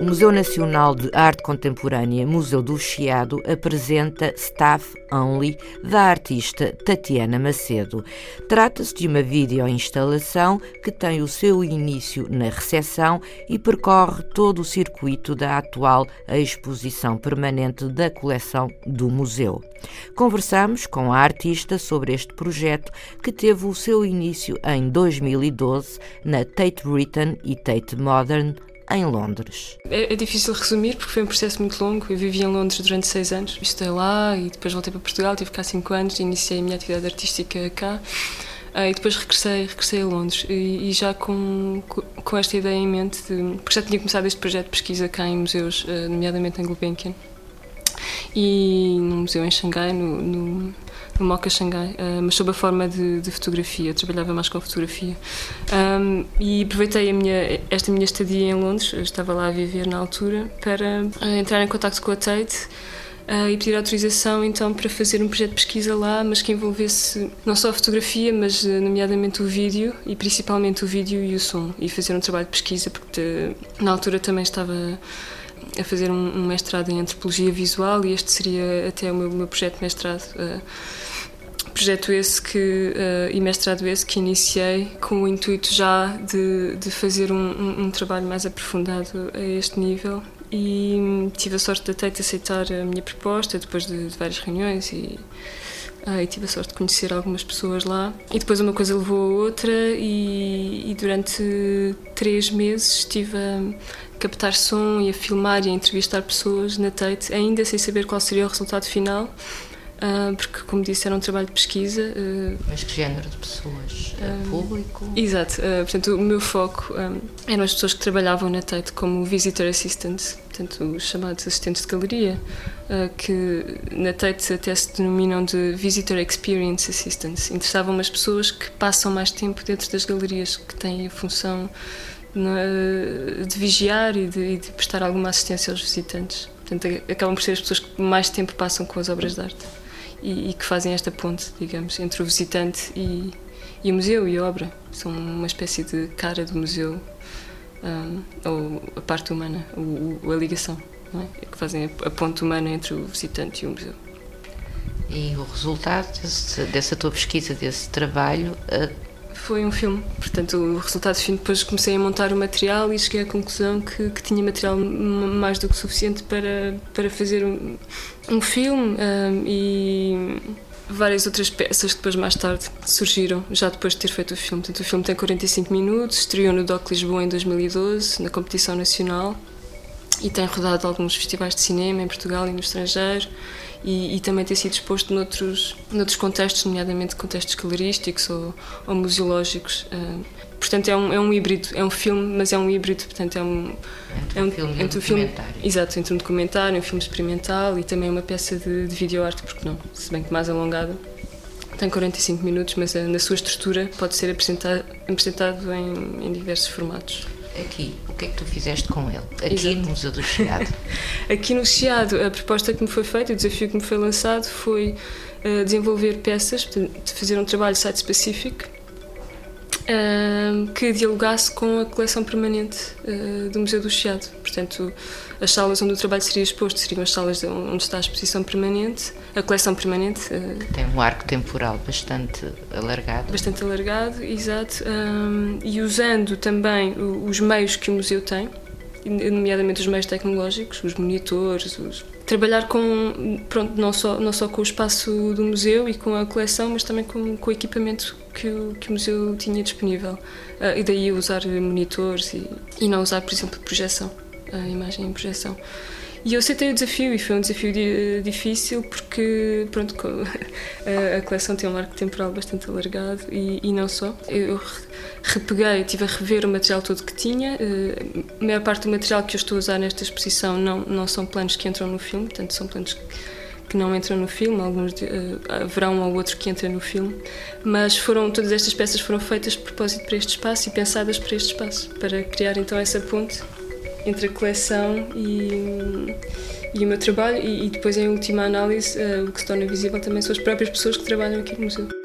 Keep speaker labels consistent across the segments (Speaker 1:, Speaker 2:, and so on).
Speaker 1: O Museu Nacional de Arte Contemporânea, Museu do Chiado, apresenta Staff Only da artista Tatiana Macedo. Trata-se de uma videoinstalação que tem o seu início na recepção e percorre todo o circuito da atual exposição permanente da coleção do museu. Conversamos com a artista sobre este projeto que teve o seu início em 2012 na Tate Britain e Tate Modern em Londres.
Speaker 2: É, é, difícil resumir porque foi um processo muito longo. Eu vivi em Londres durante seis anos, estudei lá e depois voltei para Portugal, tive cá cinco anos, iniciei a minha atividade artística cá. Uh, e depois regressei, regressei a Londres e, e, já com, com esta ideia em mente, de, porque já tinha começado este projeto de pesquisa cá em museus, uh, nomeadamente em Gulbenkian e num museu em Xangai, no, no no Moca Xangai, uh, mas sob a forma de, de, fotografia. Eu trabalhava mais com fotografia. Um, e aproveitei minha, esta minha estadia em Londres, eu estava lá a viver na altura, para uh, entrar em contato com a Tate. Uh, e pedir autorização então para fazer um projeto de pesquisa lá, mas que envolvesse não só a fotografia, mas nomeadamente o vídeo e principalmente o vídeo e o som e fazer um trabalho de pesquisa porque na altura também estava a fazer um, um, mestrado em antropologia visual e este seria até o meu, meu projeto de mestrado. Uh, projeto esse que, uh, e mestrado esse que iniciei com o intuito já de, de fazer um, um, um trabalho mais aprofundado a este nível e tive a sorte de até aceitar a minha proposta depois de, de várias reuniões e, e, tive a sorte de conhecer algumas pessoas lá. E depois uma coisa levou a outra e, e durante três meses estive a captar som e a filmar e a entrevistar pessoas na Tate, ainda sem saber qual seria o resultado final, porque, como disse, era um trabalho de pesquisa. Uh,
Speaker 1: Mas que género de pessoas? Uh, público?
Speaker 2: Exato. portanto, o meu foco eram as pessoas que trabalhavam na Tate como visitor assistants, portanto, os chamados assistentes de galeria, que na Tate até se denominam de visitor experience assistants. Interessavam as pessoas que passam mais tempo dentro das galerias, que têm a função de vigiar e de, e de, prestar alguma assistência aos visitantes. Portanto, acabam por ser as pessoas que mais tempo passam com as obras de arte e, e que fazem esta ponte, digamos, entre o visitante e, e, o museu e a obra. São uma espécie de cara do museu, um, ou a parte humana, o, a ligação, é? que fazem a, a ponte humana entre o visitante e o museu.
Speaker 1: E o resultado desse, dessa tua pesquisa, desse trabalho, uh,
Speaker 2: foi um filme. Portanto, o resultado fim, depois comecei a montar o material e cheguei à conclusão que, que tinha material mais do que suficiente para, para fazer um, um filme um, e várias outras peças que depois mais tarde surgiram, já depois de ter feito o filme. Portanto, o filme tem 45 minutos, estreou no DOC Lisboa em 2012, na competição nacional, e tem rodado alguns festivais de cinema em Portugal e no estrangeiro e, e, também tem sido exposto noutros, noutros contextos, nomeadamente contextos galerísticos ou, ou museológicos. Uh, portanto, é um, é um híbrido, é um filme, mas é um híbrido, portanto, é um.
Speaker 1: Entre é um, filme entre um filme,
Speaker 2: Exato, entre um documentário, um filme experimental e também uma peça de, de videoarte, porque não, se bem que mais alongada. Tem 45 minutos, mas na sua estrutura pode ser apresentado, apresentado em, em diversos formatos
Speaker 1: aqui, o que é que tu fizeste com ele? Aqui Exato. no Museu do Chiado?
Speaker 2: aqui no Chiado, a proposta que me foi feita, o desafio que me foi lançado foi uh, desenvolver peças, de fazer um trabalho site-específico uh, que dialogasse com a coleção permanente uh, do Museu do Chiado. Portanto, as salas onde o trabalho seria exposto seriam as salas onde está a exposição permanente, a coleção permanente.
Speaker 1: Que tem um arco temporal bastante alargado.
Speaker 2: Bastante alargado, exato. Um, e usando também os meios que o museu tem, nomeadamente os meios tecnológicos, os monitores, os... trabalhar com pronto não só não só com o espaço do museu e com a coleção, mas também com, com o equipamento que o, que o museu tinha disponível uh, e daí usar monitores e, e não usar, por exemplo, projeção, a imagem em projeção. E eu aceitei o desafio e foi um desafio difícil porque pronto, a coleção tem um arco temporal bastante alargado e, e não só. Eu repeguei, estive a rever o material todo que tinha. Eh, a maior parte do material que eu estou a usar nesta exposição não, não são planos que entram no filme, portanto são planos que que não entram no filme, alguns uh, haverá um ou outro que entra no filme, mas foram todas estas peças foram feitas de propósito para este espaço e pensadas para este espaço, para criar então essa ponte entre a coleção e, e o meu trabalho e, e depois em última análise uh, o que se torna visível também são as próprias pessoas que trabalham aqui no museu.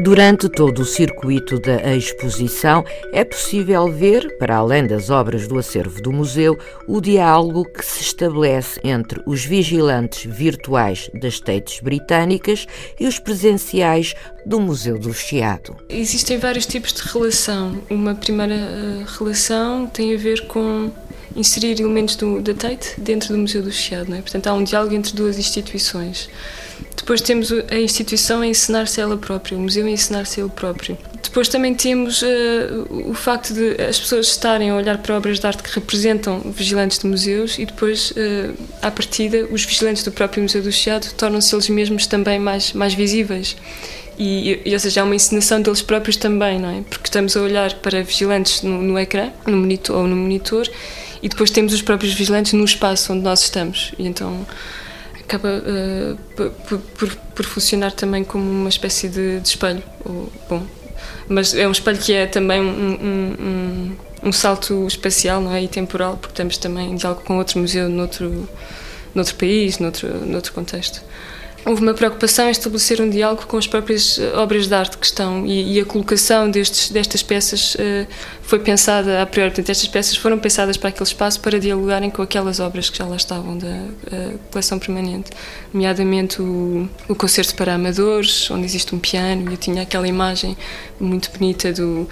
Speaker 1: Durante todo o circuito da exposição, é possível ver, para além das obras do acervo do museu, o diálogo que se estabelece entre os vigilantes virtuais das States britânicas e os presenciais do Museu do Chiado.
Speaker 2: Existem vários tipos de relação. Uma primeira uh, relação tem a ver com inserir elementos do, da Tate dentro do Museu do Chiado. Não é? Portanto, há um diálogo entre duas instituições. Depois temos a instituição a ensinar-se ela própria, o museu a ensinar-se ele próprio. Depois também temos uh, o facto de as pessoas estarem a olhar para obras de arte que representam vigilantes de museus e depois, uh, à partida, os vigilantes do próprio Museu do Chiado tornam-se eles mesmos também mais, mais visíveis. E, e, ou seja, há uma encenação deles próprios também, não é? Porque estamos a olhar para vigilantes no, no ecrã, no monitor ou no monitor, e depois temos os próprios vigilantes no espaço onde nós estamos. E então acaba uh, por, por, por, funcionar também como uma espécie de, de espelho. Ou, bom, mas é um espelho que é também um, um, um, um, salto espacial não é? e temporal, porque estamos também em diálogo com outro museu noutro, noutro país, noutro, noutro contexto houve uma preocupação em estabelecer um diálogo com as próprias eh, obras de arte que estão e, e a colocação destes, destas peças uh, foi pensada a priori. Portanto, estas peças foram pensadas para aquele espaço para dialogarem com aquelas obras que já lá estavam da uh, coleção permanente, nomeadamente o, o concerto para amadores, onde existe um piano e eu tinha aquela imagem muito bonita do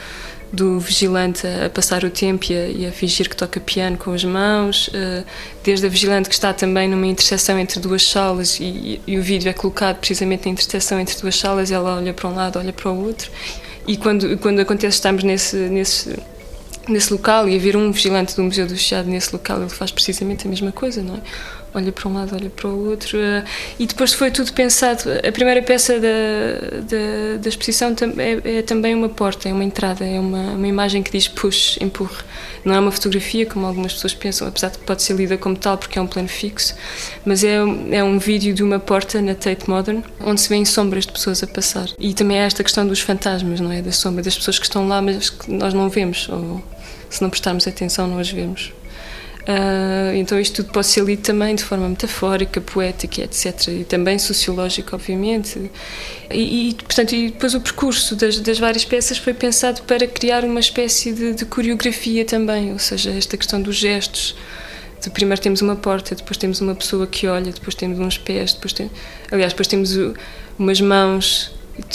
Speaker 2: do vigilante a, passar o tempo e a, e a, fingir que toca piano com as mãos, uh, desde a vigilante que está também numa interseção entre duas salas e, e, o vídeo é colocado precisamente na interseção entre duas salas, ela olha para um lado, olha para o outro. E quando, quando acontece, estamos nesse, nesse, nesse local e haver um vigilante do Museu do Chiado nesse local, ele faz precisamente a mesma coisa, não é? Olha para um lado, olha para o outro. Eh, e depois foi tudo pensado. A primeira peça da, da, da exposição é, é, também uma porta, é uma entrada, é uma, uma imagem que diz push, empurre. Não é uma fotografia, como algumas pessoas pensam, apesar de que pode ser lida como tal, porque é um plano fixo, mas é, é um vídeo de uma porta na Tate Modern, onde se vêem sombras de pessoas a passar. E também há esta questão dos fantasmas, não é? Da sombra, das pessoas que estão lá, mas que nós não vemos, ou se não prestarmos atenção, não as vemos. Uh, então isto tudo pode ser lido também de forma metafórica, poética, etc. E também sociológica, obviamente. E, e portanto, e depois o percurso das, das, várias peças foi pensado para criar uma espécie de, de coreografia também, ou seja, esta questão dos gestos. De, primeiro temos uma porta, depois temos uma pessoa que olha, depois temos uns pés, depois tem, aliás, depois temos umas mãos,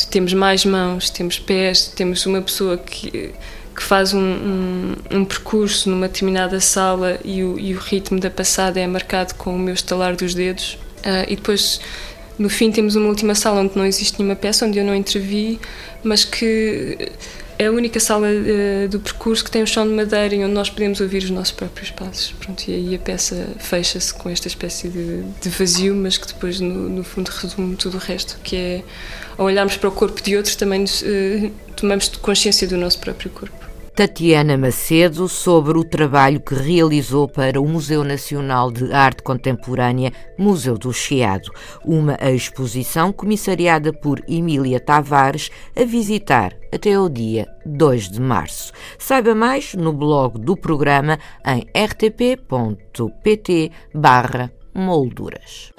Speaker 2: temos mais mãos, temos pés, temos uma pessoa que que faz um, um, um, percurso numa determinada sala e o, e o, ritmo da passada é marcado com o meu estalar dos dedos. Uh, e depois, no fim, temos uma última sala onde não existe nenhuma peça, onde eu não intervi, mas que é a única sala uh, do percurso que tem um chão de madeira e onde nós podemos ouvir os nossos próprios passos. Pronto, e aí a peça fecha-se com esta espécie de, de, vazio, mas que depois, no, no, fundo, resume tudo o resto, que é, ao olharmos para o corpo de outros, também nos, uh, tomamos consciência do nosso próprio corpo.
Speaker 1: Tatiana Macedo sobre o trabalho que realizou para o Museu Nacional de Arte Contemporânea, Museu do Chiado, uma exposição comissariada por Emília Tavares a visitar até o dia 2 de março. Saiba mais no blog do programa em rtp.pt molduras.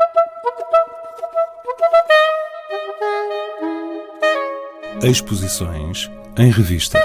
Speaker 3: Exposições em revista.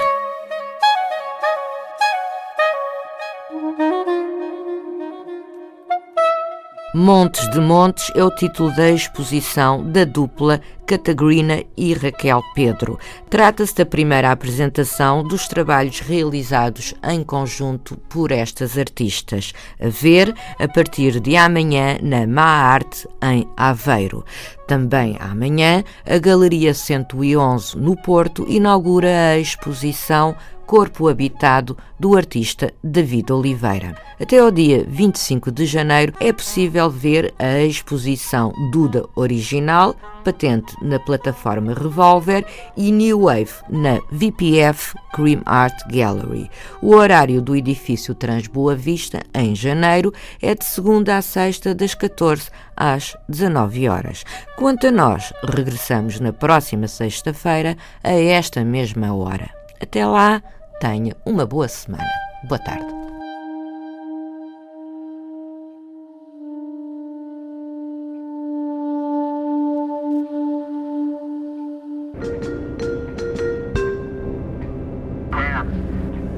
Speaker 1: Montes de Montes é o título da exposição da dupla Catagrina e Raquel Pedro. Trata-se da primeira apresentação dos trabalhos realizados em conjunto por estas artistas, a ver a partir de amanhã na Má Arte, em Aveiro. Também amanhã, a Galeria 111, no Porto, inaugura a exposição Corpo Habitado do artista David Oliveira. Até ao dia 25 de janeiro é possível ver a exposição Duda Original, patente na plataforma Revolver e New Wave na VPF Cream Art Gallery. O horário do edifício Trans Boa Vista, em janeiro, é de segunda a sexta, das 14 às 19 horas. Quanto a nós, regressamos na próxima sexta-feira, a esta mesma hora. Até lá, tenha uma boa semana. Boa tarde.